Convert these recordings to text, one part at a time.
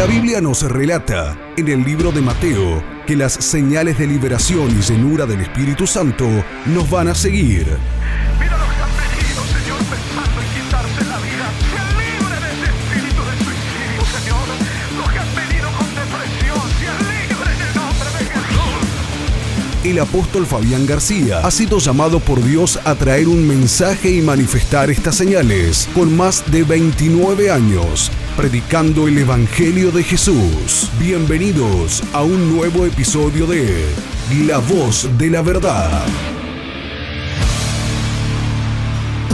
La Biblia nos relata en el libro de Mateo que las señales de liberación y llenura del Espíritu Santo nos van a seguir. Mira los que han venido, Señor, pensando en quitarse la vida. Sean libres de ese espíritu de suicidio, Señor. Los que han venido con depresión, sean libres en el nombre de Jesús. El apóstol Fabián García ha sido llamado por Dios a traer un mensaje y manifestar estas señales con más de 29 años predicando el Evangelio de Jesús. Bienvenidos a un nuevo episodio de La Voz de la Verdad.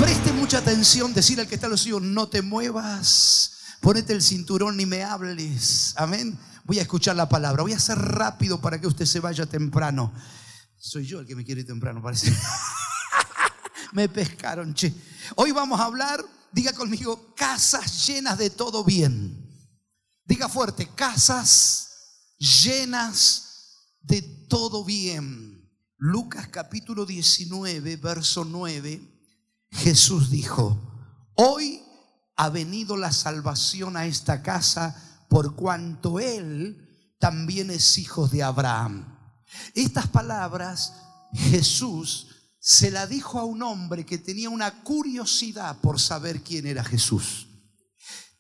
Preste mucha atención, decir al que está a los suyos, no te muevas, ponete el cinturón ni me hables. Amén. Voy a escuchar la palabra. Voy a ser rápido para que usted se vaya temprano. Soy yo el que me quiere ir temprano, parece. me pescaron, che. Hoy vamos a hablar, diga conmigo, casas llenas de todo bien. Diga fuerte, casas llenas de todo bien. Lucas capítulo 19, verso 9, Jesús dijo, hoy ha venido la salvación a esta casa por cuanto Él también es hijo de Abraham. Estas palabras Jesús se la dijo a un hombre que tenía una curiosidad por saber quién era Jesús.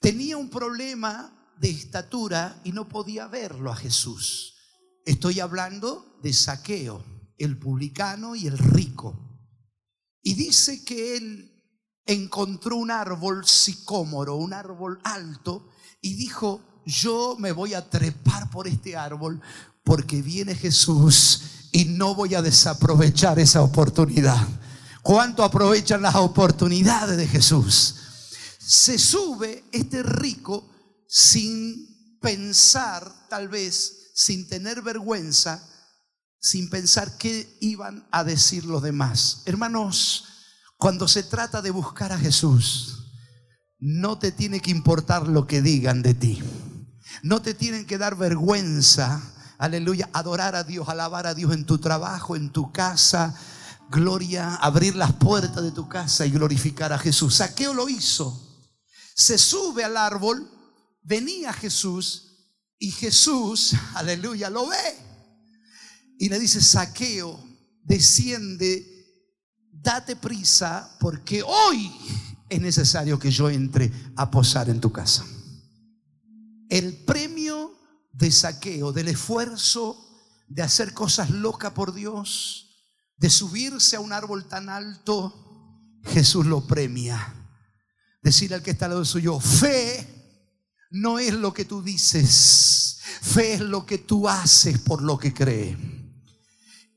Tenía un problema de estatura y no podía verlo a Jesús. Estoy hablando de saqueo, el publicano y el rico. Y dice que él encontró un árbol sicómoro, un árbol alto, y dijo, yo me voy a trepar por este árbol porque viene Jesús y no voy a desaprovechar esa oportunidad. ¿Cuánto aprovechan las oportunidades de Jesús? Se sube este rico sin pensar, tal vez, sin tener vergüenza, sin pensar qué iban a decir los demás. Hermanos, cuando se trata de buscar a Jesús, no te tiene que importar lo que digan de ti. No te tienen que dar vergüenza, aleluya, adorar a Dios, alabar a Dios en tu trabajo, en tu casa. Gloria, abrir las puertas de tu casa y glorificar a Jesús. Saqueo lo hizo. Se sube al árbol, venía Jesús y Jesús, aleluya, lo ve. Y le dice, saqueo, desciende, date prisa, porque hoy es necesario que yo entre a posar en tu casa. El premio de saqueo, del esfuerzo de hacer cosas locas por Dios, de subirse a un árbol tan alto, Jesús lo premia. Decir al que está al lado suyo, fe no es lo que tú dices, fe es lo que tú haces por lo que cree.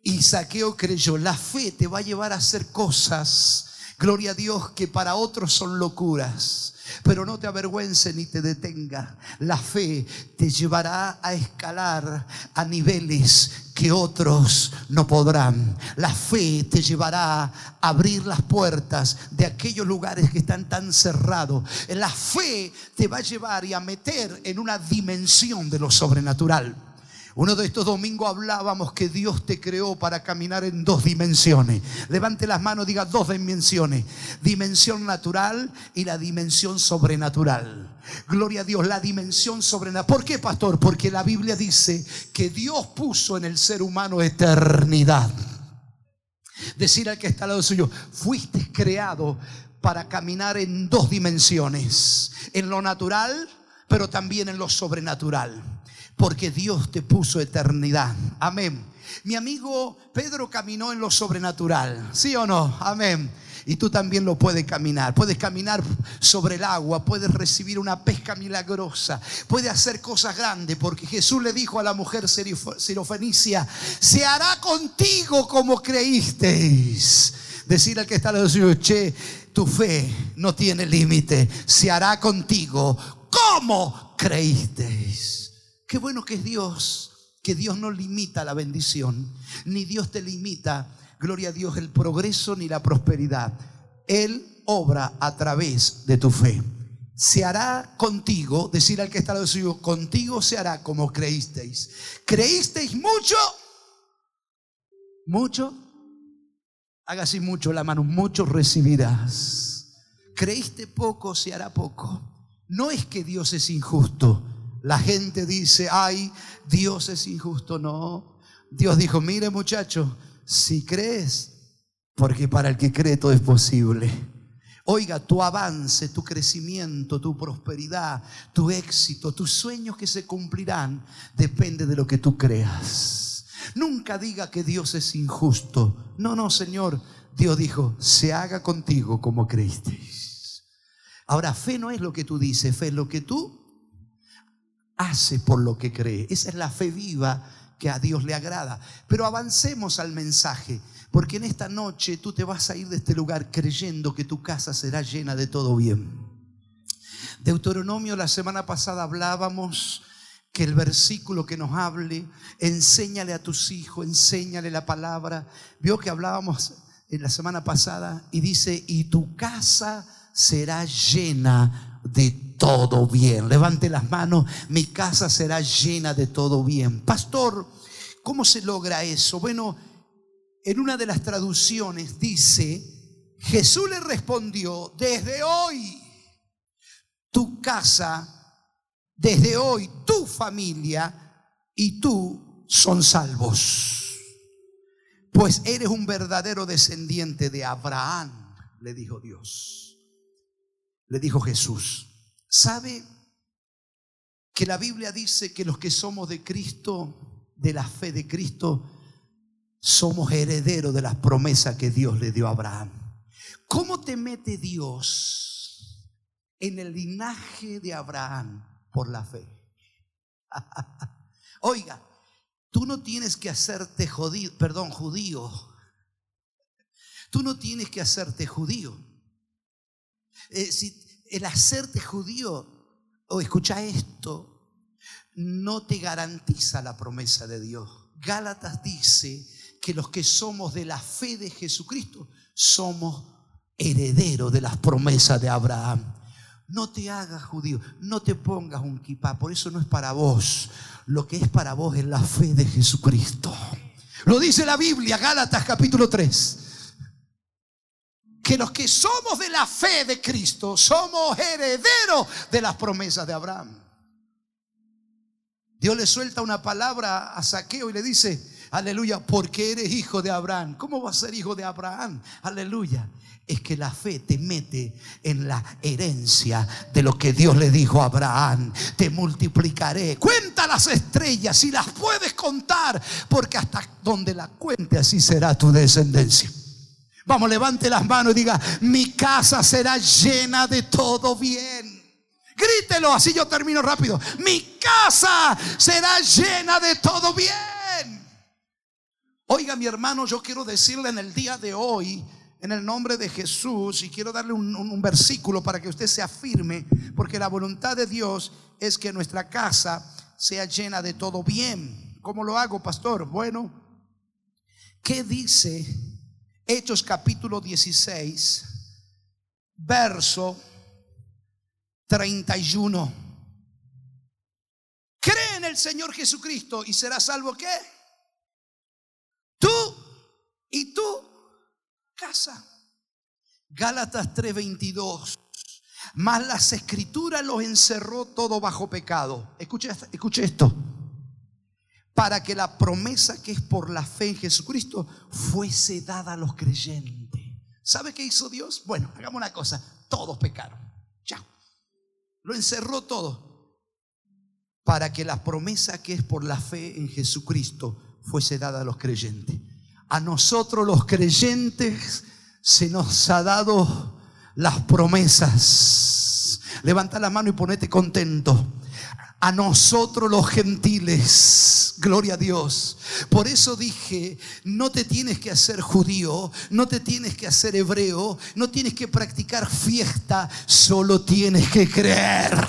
Y Saqueo creyó, la fe te va a llevar a hacer cosas, gloria a Dios, que para otros son locuras. Pero no te avergüences ni te detenga. La fe te llevará a escalar a niveles que otros no podrán. La fe te llevará a abrir las puertas de aquellos lugares que están tan cerrados. La fe te va a llevar y a meter en una dimensión de lo sobrenatural. Uno de estos domingos hablábamos que Dios te creó para caminar en dos dimensiones. Levante las manos, diga dos dimensiones. Dimensión natural y la dimensión sobrenatural. Gloria a Dios, la dimensión sobrenatural. ¿Por qué, pastor? Porque la Biblia dice que Dios puso en el ser humano eternidad. Decir al que está al lado suyo, fuiste creado para caminar en dos dimensiones. En lo natural, pero también en lo sobrenatural porque Dios te puso eternidad. Amén. Mi amigo Pedro caminó en lo sobrenatural, ¿sí o no? Amén. Y tú también lo puedes caminar. Puedes caminar sobre el agua, puedes recibir una pesca milagrosa, puedes hacer cosas grandes, porque Jesús le dijo a la mujer sirofenicia, se hará contigo como creísteis. Decir al que está al lado che, tu fe no tiene límite, se hará contigo como creísteis. Qué bueno que es Dios, que Dios no limita la bendición, ni Dios te limita, gloria a Dios, el progreso ni la prosperidad. Él obra a través de tu fe. Se hará contigo, decir al que está al lado suyo, contigo se hará como creísteis. ¿Creísteis mucho? ¿Mucho? Haga así mucho la mano, mucho recibirás. ¿Creíste poco? Se hará poco. No es que Dios es injusto La gente dice, ay, Dios es injusto. No, Dios dijo, mire muchacho, si crees, porque para el que cree todo es posible. Oiga, tu avance, tu crecimiento, tu prosperidad, tu éxito, tus sueños que se cumplirán, depende de lo que tú creas. Nunca diga que Dios es injusto. No, no, Señor. Dios dijo, se haga contigo como creísteis. Ahora, fe no es lo que tú dices, fe es lo que tú haces por lo que cree. Esa es la fe viva que a Dios le agrada. Pero avancemos al mensaje. Porque en esta noche tú te vas a ir de este lugar creyendo que tu casa será llena de todo bien. Deuteronomio, la semana pasada hablábamos que el versículo que nos hable, enséñale a tus hijos, enséñale la palabra. Vio que hablábamos en la semana pasada y dice, y tu casa será llena de todo bien. Levante las manos, mi casa será llena de todo bien. Pastor, ¿cómo se logra eso? Bueno, en una de las traducciones dice, Jesús le respondió, desde hoy tu casa, desde hoy tu familia y tú son salvos. Pues eres un verdadero descendiente de Abraham, le dijo Dios. Le dijo Jesús. ¿Sabe que la Biblia dice que los que somos de Cristo, de la fe de Cristo, somos herederos de las promesas que Dios le dio a Abraham. ¿Cómo te mete Dios en el linaje de Abraham por la fe? Oiga, tú no tienes que hacerte judío, perdón, judío. Tú no tienes que hacerte judío. Eh, si el hacerte judío, o escucha esto, no te garantiza la promesa de Dios. Gálatas dice que los que somos de la fe de Jesucristo somos herederos de las promesas de Abraham. No te hagas judío, no te pongas un kipá, por eso no es para vos. Lo que es para vos es la fe de Jesucristo. Lo dice la Biblia, Gálatas capítulo 3. Que los que somos de la fe de Cristo somos herederos de las promesas de Abraham. Dios le suelta una palabra a Saqueo y le dice, Aleluya, porque eres hijo de Abraham. ¿Cómo vas a ser hijo de Abraham? Aleluya. Es que la fe te mete en la herencia de lo que Dios le dijo a Abraham. Te multiplicaré. Cuenta las estrellas si las puedes contar, porque hasta donde la cuente así será tu descendencia. Vamos, levante las manos y diga, mi casa será llena de todo bien. Grítelo, así yo termino rápido. Mi casa será llena de todo bien. Oiga, mi hermano, yo quiero decirle en el día de hoy, en el nombre de Jesús, y quiero darle un, versículo para que usted se afirme, porque la voluntad de Dios es que nuestra casa sea llena de todo bien. ¿Cómo lo hago, pastor? Bueno, ¿qué dice Hechos capítulo 16, verso 31? Cree en el Señor Jesucristo y será salvo qué? Tú y tu casa. Gálatas 3:22. Mas las escrituras los encerró todo bajo pecado. Escuche, escuche esto. Para que la promesa que es por la fe en Jesucristo fuese dada a los creyentes. ¿Sabe qué hizo Dios? Bueno, hagamos una cosa. Todos pecaron. Ya. Lo encerró todo. Para que la promesa que es por la fe en Jesucristo fuese dada a los creyentes. A nosotros los creyentes se nos ha dado las promesas. Levanta la mano y ponete contento. A nosotros los gentiles, gloria a Dios. Por eso dije, no te tienes que hacer judío, no te tienes que hacer hebreo, no tienes que practicar fiesta, solo tienes que creer.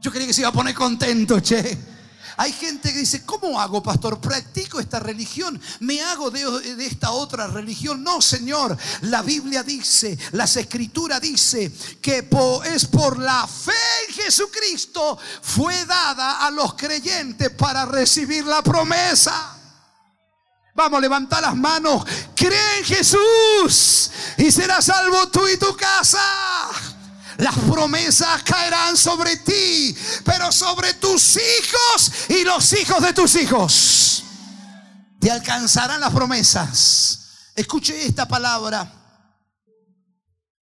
Yo creía que se iba a poner contento, che. Hay gente que dice, ¿cómo hago, pastor? ¿Practico esta religión? ¿Me hago de, esta otra religión? No, Señor. La Biblia dice, las escrituras dice que es por la fe en Jesucristo fue dada a los creyentes para recibir la promesa. Vamos, levanta las manos. Cree en Jesús y serás salvo tú y tu casa. Las promesas caerán sobre ti, pero sobre tus hijos y los hijos de tus hijos. Te alcanzarán las promesas. Escuche esta palabra.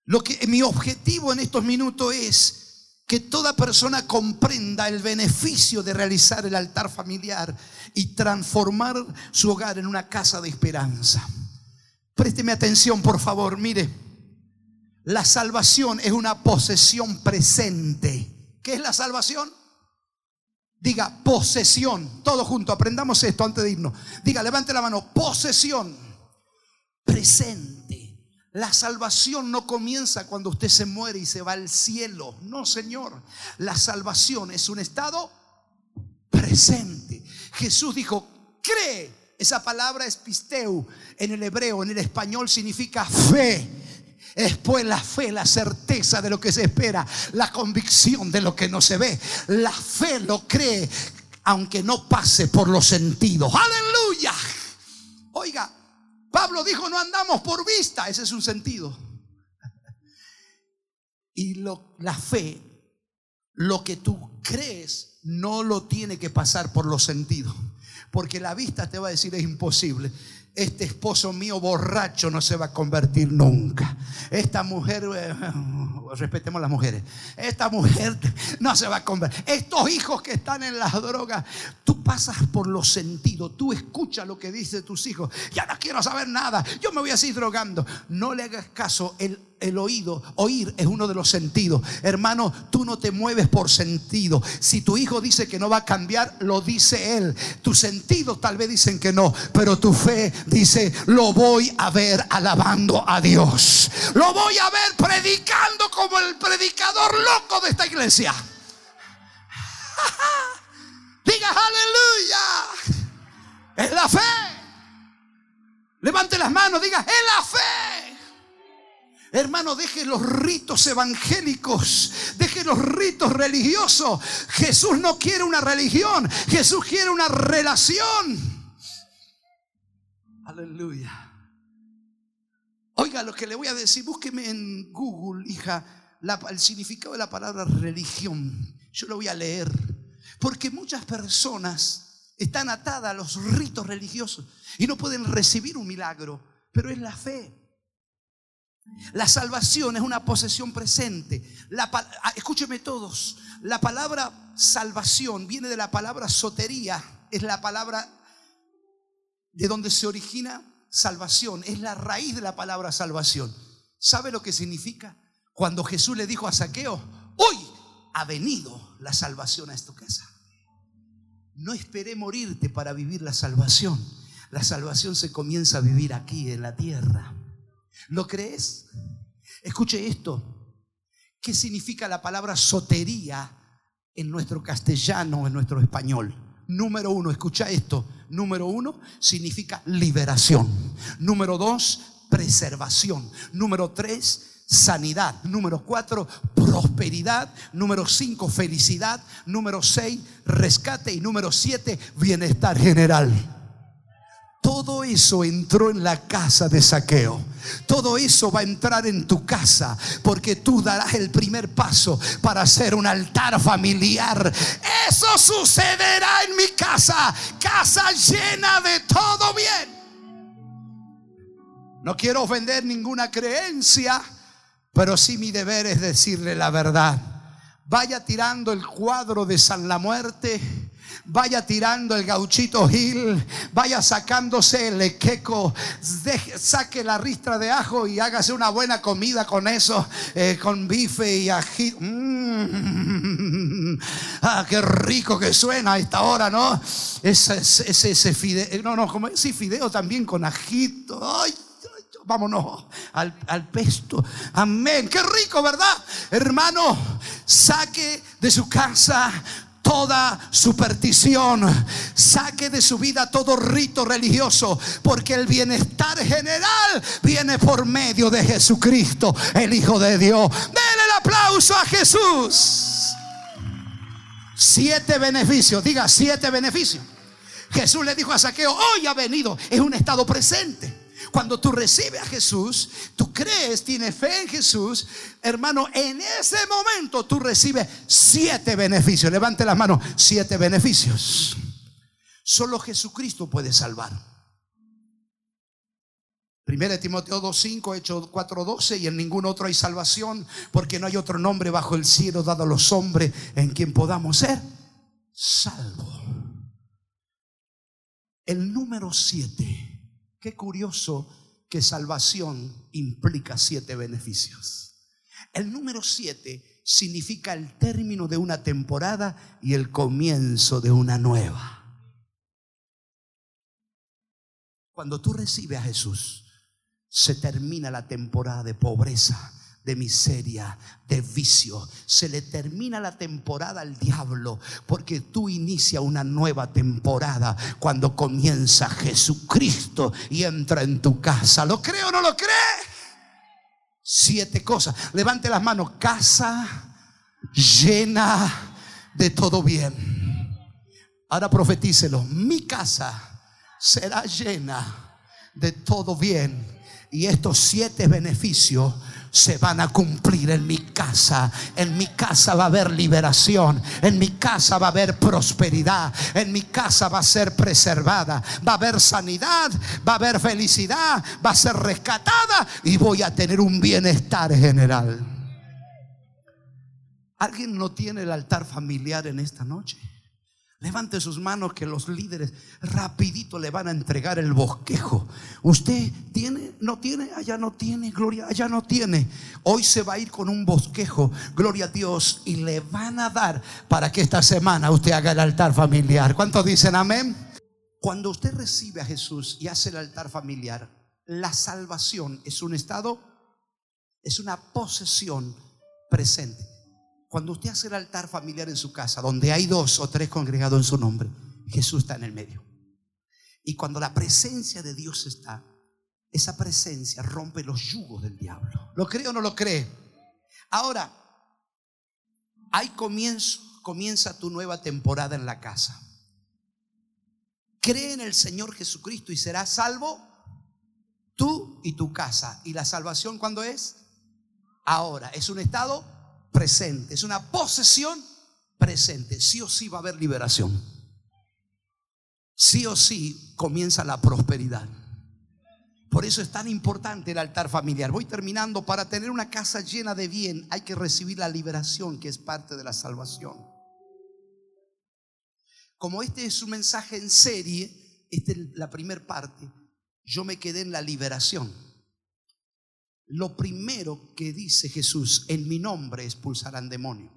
Lo que mi objetivo en estos minutos es que toda persona comprenda el beneficio de realizar el altar familiar y transformar su hogar en una casa de esperanza. Présteme atención, por favor, mire. La salvación es una posesión presente. ¿Qué es la salvación? Diga posesión. Todo junto, aprendamos esto antes de irnos. Diga, levante la mano. Posesión presente. La salvación no comienza cuando usted se muere y se va al cielo. No, Señor. La salvación es un estado presente. Jesús dijo, cree. Esa palabra es pisteu en el hebreo, en el español significa fe. Es pues la fe, la certeza de lo que se espera, la convicción de lo que no se ve. La fe lo cree aunque no pase por los sentidos. Aleluya. Oiga, Pablo dijo, no andamos por vista, ese es un sentido. Y lo, la fe, lo que tú crees, no lo tiene que pasar por los sentidos. Porque la vista te va a decir es imposible. Este esposo mío borracho no se va a convertir nunca. Esta mujer, eh, respetemos las mujeres, esta mujer no se va a convertir. Estos hijos que están en las drogas, tú pasas por los sentidos, tú escuchas lo que dicen tus hijos. Ya no quiero saber nada, yo me voy a seguir drogando. No le hagas caso, el el oído, oír es uno de los sentidos. Hermano, tú no te mueves por sentido. Si tu hijo dice que no va a cambiar, lo dice él. Tus sentidos tal vez dicen que no, pero tu fe dice, lo voy a ver alabando a Dios. Lo voy a ver predicando como el predicador loco de esta iglesia. Diga aleluya. Es la fe. Levante las manos, diga, es la fe. Hermano, deje los ritos evangélicos, deje los ritos religiosos. Jesús no quiere una religión, Jesús quiere una relación. Aleluya. Oiga, lo que le voy a decir, búsqueme en Google, hija, el significado de la palabra religión. Yo lo voy a leer. Porque muchas personas están atadas a los ritos religiosos y no pueden recibir un milagro, pero es la fe. La salvación es una posesión presente. La, ah, escúcheme todos, la palabra salvación viene de la palabra sotería, es la palabra de donde se origina salvación, es la raíz de la palabra salvación. ¿Sabe lo que significa? Cuando Jesús le dijo a Saqueo, hoy ha venido la salvación a esta casa. No esperé morirte para vivir la salvación. La salvación se comienza a vivir aquí en la tierra. ¿Lo crees? Escuche esto. ¿Qué significa la palabra sotería en nuestro castellano, en nuestro español? Número uno, escucha esto. Número uno significa liberación. Número dos, preservación. Número tres, sanidad. Número cuatro, prosperidad. Número cinco, felicidad. Número seis, rescate. Y número siete, bienestar general. Todo eso entró en la casa de saqueo. Todo eso va a entrar en tu casa porque tú darás el primer paso para hacer un altar familiar. Eso sucederá en mi casa, casa llena de todo bien. No quiero ofender ninguna creencia, pero sí mi deber es decirle la verdad. Vaya tirando el cuadro de San la Muerte vaya tirando el gauchito Gil, vaya sacándose el equeco, saque la ristra de ajo y hágase una buena comida con eso, eh, con bife y ají. Mm. Ah, qué rico que suena a esta hora, ¿no? Ese, ese, ese fideo, no, no, como ese fideo también con ajito. Vámonos al, al, pesto. Amén. Qué rico, ¿verdad? Hermano, saque de su casa toda superstición, saque de su vida todo rito religioso, porque el bienestar general viene por medio de Jesucristo, el Hijo de Dios. Denle el aplauso a Jesús. Siete beneficios, diga siete beneficios. Jesús le dijo a Saqueo, hoy ha venido, es un estado presente. Cuando tú recibes a Jesús, tú crees, tienes fe en Jesús, hermano, en ese momento tú recibes siete beneficios. Levante las manos, siete beneficios. Solo Jesucristo puede salvar. Primera Timoteo 2.5, Hechos 4.12 y en ningún otro hay salvación porque no hay otro nombre bajo el cielo dado a los hombres en quien podamos ser salvos. El número 7, qué curioso que salvación implica siete beneficios. El número 7 significa el término de una temporada y el comienzo de una nueva. Cuando tú recibes a Jesús, se termina la temporada de pobreza, de miseria, de vicio. Se le termina la temporada al diablo porque tú inicia una nueva temporada cuando comienza Jesucristo y entra en tu casa. ¿Lo cree o no lo cree? Siete cosas. Levante las manos. Casa llena de todo bien. Ahora profetícelo. Mi casa será llena de todo bien y estos siete beneficios se van a cumplir en mi casa. En mi casa va a haber liberación. En mi casa va a haber prosperidad. En mi casa va a ser preservada. Va a haber sanidad. Va a haber felicidad. Va a ser rescatada. Y voy a tener un bienestar general. ¿Alguien no tiene el altar familiar en esta noche? Levante sus manos que los líderes rapidito le van a entregar el bosquejo. Usted tiene, no tiene, allá no tiene, gloria, allá no tiene. Hoy se va a ir con un bosquejo, gloria a Dios, y le van a dar para que esta semana usted haga el altar familiar. ¿Cuántos dicen amén? Cuando usted recibe a Jesús y hace el altar familiar, la salvación es un estado, es una posesión presente. Cuando usted hace el altar familiar en su casa, donde hay dos o tres congregados en su nombre, Jesús está en el medio. Y cuando la presencia de Dios está, esa presencia rompe los yugos del diablo. ¿Lo cree o no lo cree? Ahora, hay comienzo, comienza tu nueva temporada en la casa. Cree en el Señor Jesucristo y serás salvo tú y tu casa. ¿Y la salvación cuándo es? Ahora. Es un estado presente, es una posesión presente. Sí o sí va a haber liberación. Sí o sí comienza la prosperidad. Por eso es tan importante el altar familiar. Voy terminando. Para tener una casa llena de bien hay que recibir la liberación que es parte de la salvación. Como este es un mensaje en serie, esta es la primera parte, yo me quedé en la liberación. Lo primero que dice Jesús, en mi nombre expulsarán demonio.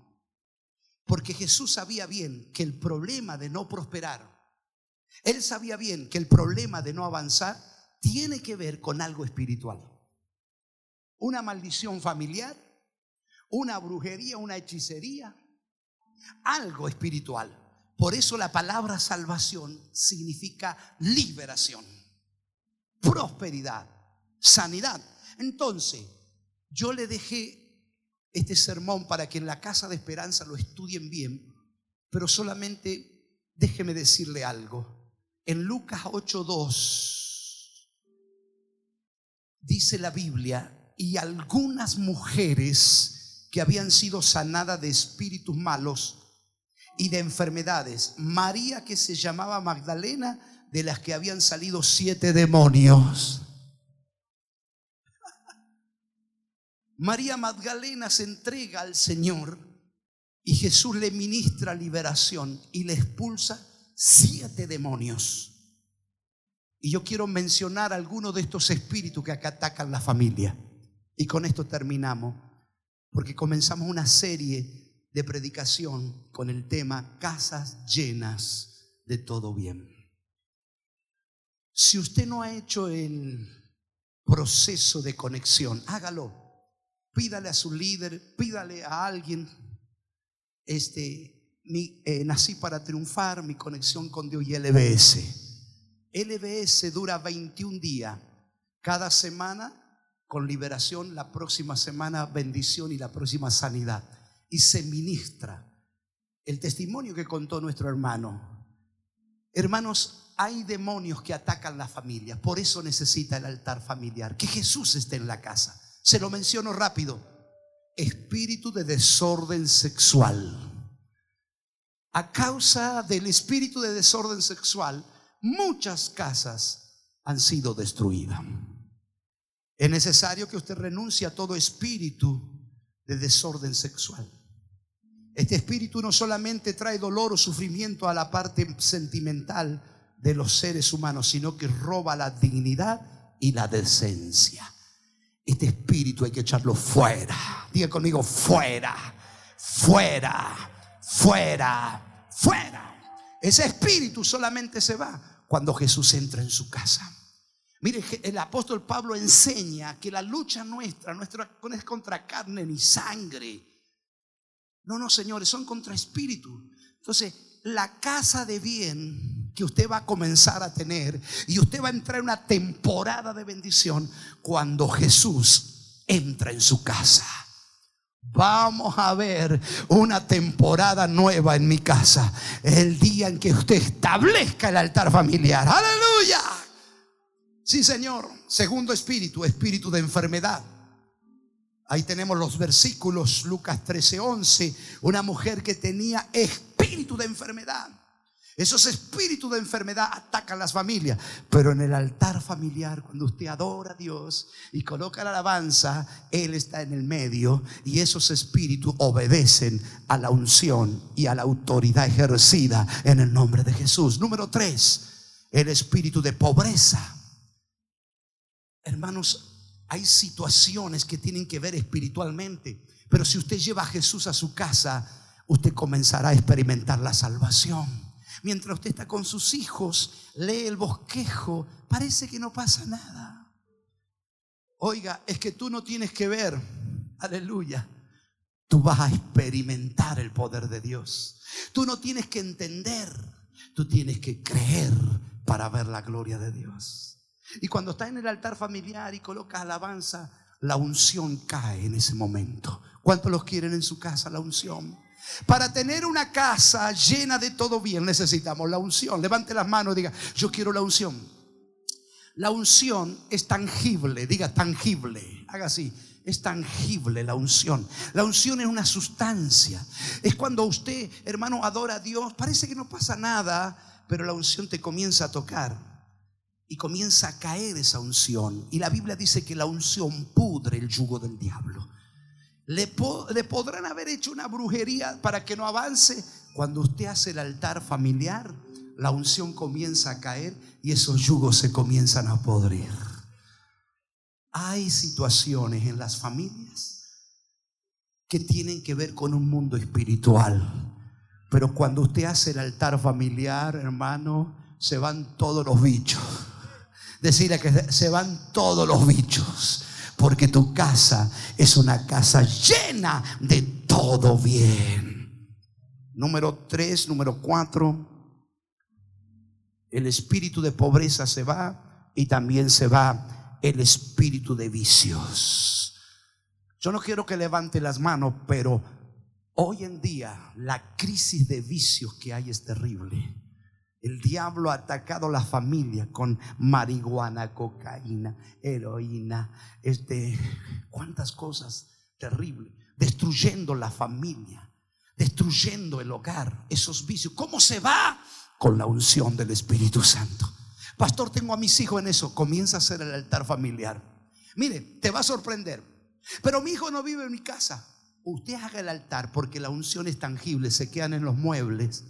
Porque Jesús sabía bien que el problema de no prosperar, él sabía bien que el problema de no avanzar tiene que ver con algo espiritual. Una maldición familiar, una brujería, una hechicería, algo espiritual. Por eso la palabra salvación significa liberación, prosperidad, sanidad. Entonces, yo le dejé este sermón para que en la casa de esperanza lo estudien bien, pero solamente déjeme decirle algo. En Lucas 8:2 dice la Biblia, y algunas mujeres que habían sido sanadas de espíritus malos y de enfermedades, María que se llamaba Magdalena, de las que habían salido siete demonios. María Magdalena se entrega al Señor y Jesús le ministra liberación y le expulsa siete demonios. Y yo quiero mencionar algunos de estos espíritus que atacan la familia. Y con esto terminamos, porque comenzamos una serie de predicación con el tema casas llenas de todo bien. Si usted no ha hecho el proceso de conexión, hágalo. Pídale a su líder, pídale a alguien. Este, eh, nací para triunfar, mi conexión con Dios y LBS. LBS dura 21 días. Cada semana con liberación, la próxima semana bendición y la próxima sanidad. Y se ministra el testimonio que contó nuestro hermano. Hermanos, hay demonios que atacan la familia. Por eso necesita el altar familiar. Que Jesús esté en la casa. Se lo menciono rápido. Espíritu de desorden sexual. A causa del espíritu de desorden sexual, muchas casas han sido destruidas. Es necesario que usted renuncie a todo espíritu de desorden sexual. Este espíritu no solamente trae dolor o sufrimiento a la parte sentimental de los seres humanos, sino que roba la dignidad y la decencia. Este espíritu hay que echarlo fuera. Diga conmigo, fuera, fuera, fuera, fuera. Ese espíritu solamente se va cuando Jesús entra en su casa. Mire, el apóstol Pablo enseña que la lucha nuestra, nuestra no es contra carne ni sangre. No, no, señores, son contra espíritu. Entonces, la casa de bien que usted va a comenzar a tener y usted va a entrar en una temporada de bendición cuando Jesús entra en su casa. Vamos a ver una temporada nueva en mi casa. El día en que usted establezca el altar familiar. Aleluya. Sí, Señor. Segundo espíritu, espíritu de enfermedad. Ahí tenemos los versículos, Lucas 13, 11. Una mujer que tenía espíritu de enfermedad. Esos espíritus de enfermedad atacan las familias. Pero en el altar familiar, cuando usted adora a Dios y coloca la alabanza, Él está en el medio y esos espíritus obedecen a la unción y a la autoridad ejercida en el nombre de Jesús. Número tres, el espíritu de pobreza. Hermanos, hay situaciones que tienen que ver espiritualmente. Pero si usted lleva a Jesús a su casa, usted comenzará a experimentar la salvación. Mientras usted está con sus hijos, lee el bosquejo, parece que no pasa nada. Oiga, es que tú no tienes que ver, aleluya. Tú vas a experimentar el poder de Dios. Tú no tienes que entender, tú tienes que creer para ver la gloria de Dios. Y cuando está en el altar familiar y coloca alabanza, la unción cae en ese momento. ¿Cuántos los quieren en su casa la unción? Para tener una casa llena de todo bien necesitamos la unción. Levante las manos y diga, yo quiero la unción. La unción es tangible, diga tangible, haga así. Es tangible la unción. La unción es una sustancia. Es cuando usted, hermano, adora a Dios. Parece que no pasa nada, pero la unción te comienza a tocar y comienza a caer esa unción. Y la Biblia dice que la unción pudre el yugo del diablo. Le, podrán haber hecho una brujería para que no avance. Cuando usted hace el altar familiar, la unción comienza a caer y esos yugos se comienzan a podrir. Hay situaciones en las familias que tienen que ver con un mundo espiritual. Pero cuando usted hace el altar familiar, hermano, se van todos los bichos. Decirle que se van todos los bichos. Porque tu casa es una casa llena de todo bien. Número tres, número cuatro. El espíritu de pobreza se va y también se va el espíritu de vicios. Yo no quiero que levante las manos, pero hoy en día la crisis de vicios que hay es terrible. El diablo ha atacado la familia con marihuana, cocaína, heroína, este, cuántas cosas terribles, destruyendo la familia, destruyendo el hogar, esos vicios. ¿Cómo se va? Con la unción del Espíritu Santo. Pastor, tengo a mis hijos en eso. Comienza a hacer el altar familiar. Mire, te va a sorprender. Pero mi hijo no vive en mi casa. Usted haga el altar porque la unción es tangible, se quedan en los muebles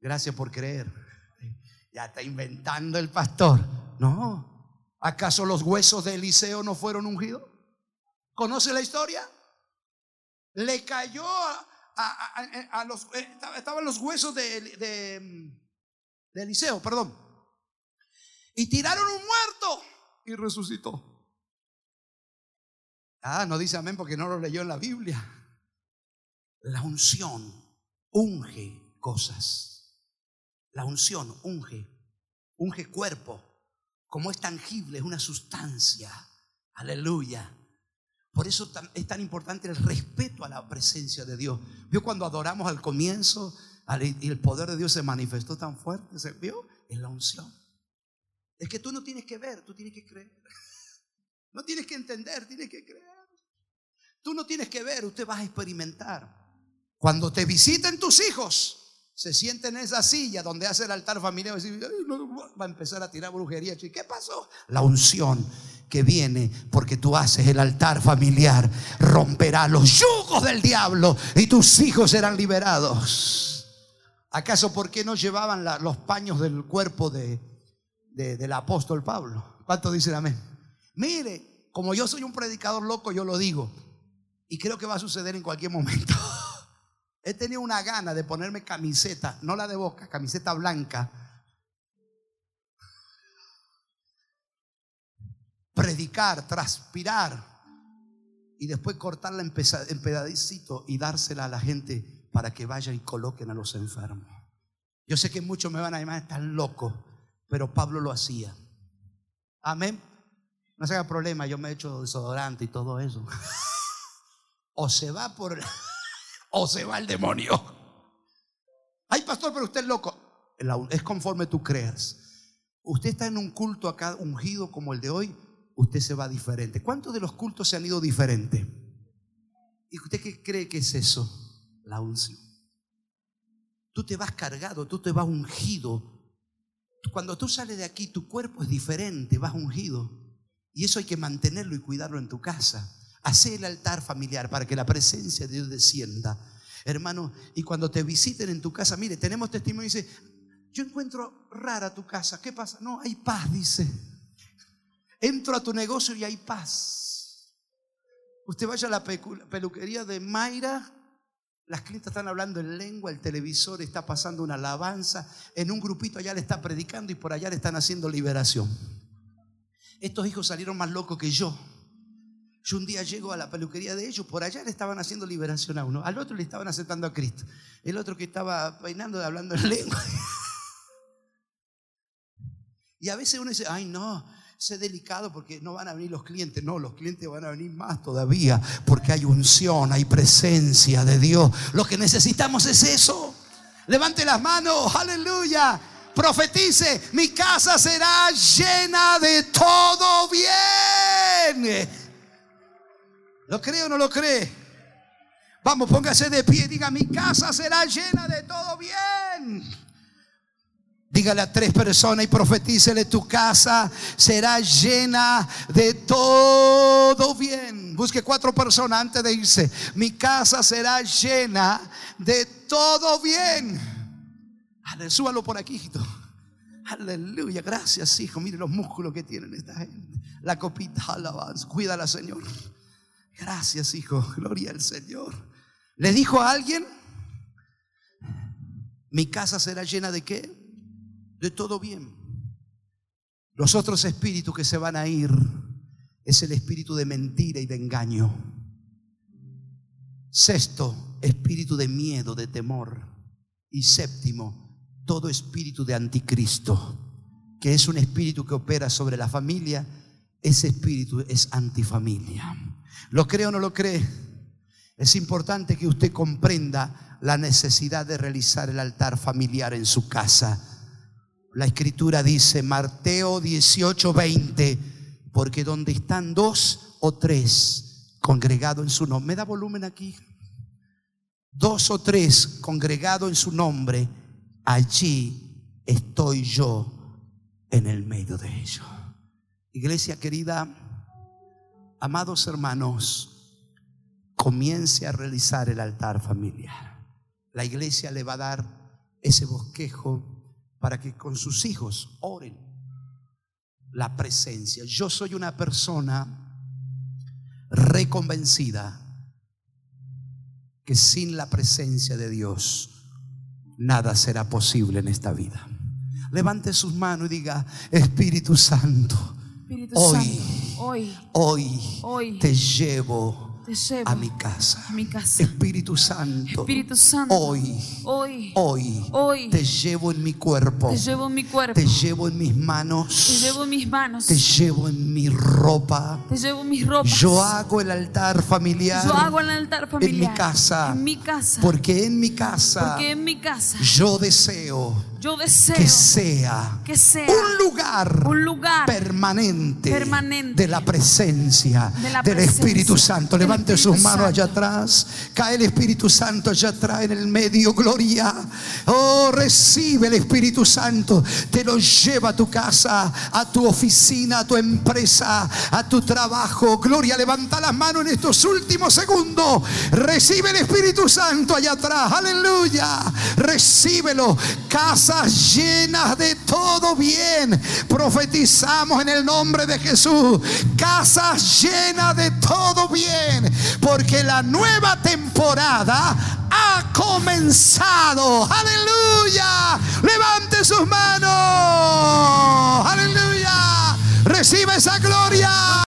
Gracias por creer. Ya está inventando el pastor. No. ¿Acaso los huesos de Eliseo no fueron ungidos? ¿Conoce la historia? Le cayó a, los... Eh, estaban los huesos de, de, de Eliseo, perdón. Y tiraron un muerto y resucitó. Ah, no dice amén porque no lo leyó en la Biblia. La unción unge cosas. La unción unge, unge cuerpo. Como es tangible, es una sustancia. Aleluya. Por eso es tan importante el respeto a la presencia de Dios. Vio cuando adoramos al comienzo, Y el poder de Dios se manifestó tan fuerte, ¿se vio? En la unción. Es que tú no tienes que ver, tú tienes que creer. No tienes que entender, tienes que creer. Tú no tienes que ver, usted va a experimentar. Cuando te visiten tus hijos, se sienten en esa silla donde hace el altar familiar, va a, empezar a tirar brujería. ¿Y qué pasó? La unción que viene porque tú haces el altar familiar romperá los yugos del diablo y tus hijos serán liberados. ¿Acaso por qué no llevaban los paños del cuerpo de, de- del apóstol Pablo? ¿Cuántos dicen amén? Mire, como yo soy un predicador loco, yo lo digo. Y creo que va a suceder en cualquier momento. He tenido una gana de ponerme camiseta, no la de boca, camiseta blanca. Predicar, transpirar y después cortarla en, pedacito y dársela a la gente para que vaya y coloquen a los enfermos. Yo sé que muchos me van a llamar tan loco, pero Pablo lo hacía. Amén. No se haga problema, yo me he hecho desodorante y todo eso. O se va por o se va el demonio. Ay, pastor, pero usted es loco. Es conforme tú creas. Usted está en un culto acá ungido como el de hoy, usted se va diferente. ¿Cuántos de los cultos se han ido diferente? ¿Y usted qué cree que es eso? La unción. Tú te vas cargado, tú te vas ungido. Cuando tú sales de aquí, tu cuerpo es diferente, vas ungido. Y eso hay que mantenerlo y cuidarlo en tu casa. Hacer el altar familiar para que la presencia de Dios descienda. Hermano, y cuando te visiten en tu casa, mire, tenemos testimonio dice, yo encuentro rara tu casa. ¿Qué pasa? No, hay paz, dice. Entro a tu negocio y hay paz. Usted vaya a la peluquería de Mayra, las clientas están hablando en lengua, el televisor está pasando una alabanza, en un grupito allá le está predicando y por allá le están haciendo liberación. Estos hijos salieron más locos que yo. Yo un día llego a la peluquería de ellos, por allá le estaban haciendo liberación a uno, al otro le estaban aceptando a Cristo, el otro que estaba peinando, hablando en lengua. Y a veces uno dice, ay no, sé delicado porque no van a venir los clientes. No, los clientes van a venir más todavía porque hay unción, hay presencia de Dios. Lo que necesitamos es eso. Levante las manos, aleluya. Profetice, mi casa será llena de todo bien. ¿Lo cree o no lo cree? Vamos, póngase de pie diga, mi casa será llena de todo bien. Dígale a tres personas y profetícele, tu casa será llena de todo bien. Busque cuatro personas antes de irse. Mi casa será llena de todo bien. Súbalo por aquí, hijito. Aleluya, gracias, hijo. Mire los músculos que tienen esta gente. La copita, alabanza. Cuídala, Señor. Gracias, hijo. Gloria al Señor. ¿Le dijo a alguien? Mi casa será llena de qué? De todo bien. Los otros espíritus que se van a ir es el espíritu de mentira y de engaño. Sexto, espíritu de miedo, de temor. Y séptimo, todo espíritu de anticristo, que es un espíritu que opera sobre la familia. Ese espíritu es antifamilia. ¿Lo cree o no lo cree? Es importante que usted comprenda la necesidad de realizar el altar familiar en su casa. La escritura dice, Mateo 18, 20, porque donde están dos o tres congregados en su nombre, ¿me da volumen aquí? Dos o tres congregados en su nombre, allí estoy yo en el medio de ellos. Iglesia querida, amados hermanos, comience a realizar el altar familiar. La iglesia le va a dar ese bosquejo para que con sus hijos oren la presencia. Yo soy una persona reconvencida que sin la presencia de Dios nada será posible en esta vida. Levante sus manos y diga, Espíritu Santo, Espíritu Hoy. Santo, hoy hoy Hoy. te llevo te llevo a mi casa. a mi casa. Espíritu Santo, Espíritu Santo, hoy, hoy, hoy, hoy te llevo en mi cuerpo, te llevo en mi cuerpo, te llevo en mis manos, te llevo en mis manos, te llevo en mi ropa. te llevo en mis ropas. Yo hago el altar familiar Yo hago el altar familiar en mi casa, en mi casa, porque en mi casa porque en mi casa yo deseo yo deseo que sea que sea un lugar un lugar permanente, permanente de la presencia de la del presencia Espíritu Santo. del Levante sus manos allá atrás. Cae el Espíritu Santo allá atrás en el medio. Gloria. Oh, recibe el Espíritu Santo. Te lo lleva a tu casa, a tu oficina, a tu empresa, a tu trabajo. Gloria. Levanta las manos en estos últimos segundos. Recibe el Espíritu Santo allá atrás. Aleluya. Recíbelo. Casas llenas de todo bien. Profetizamos en el nombre de Jesús. Casas llenas de todo bien. Porque la nueva temporada ha comenzado. Aleluya. Levante sus manos. Aleluya. Recibe esa gloria.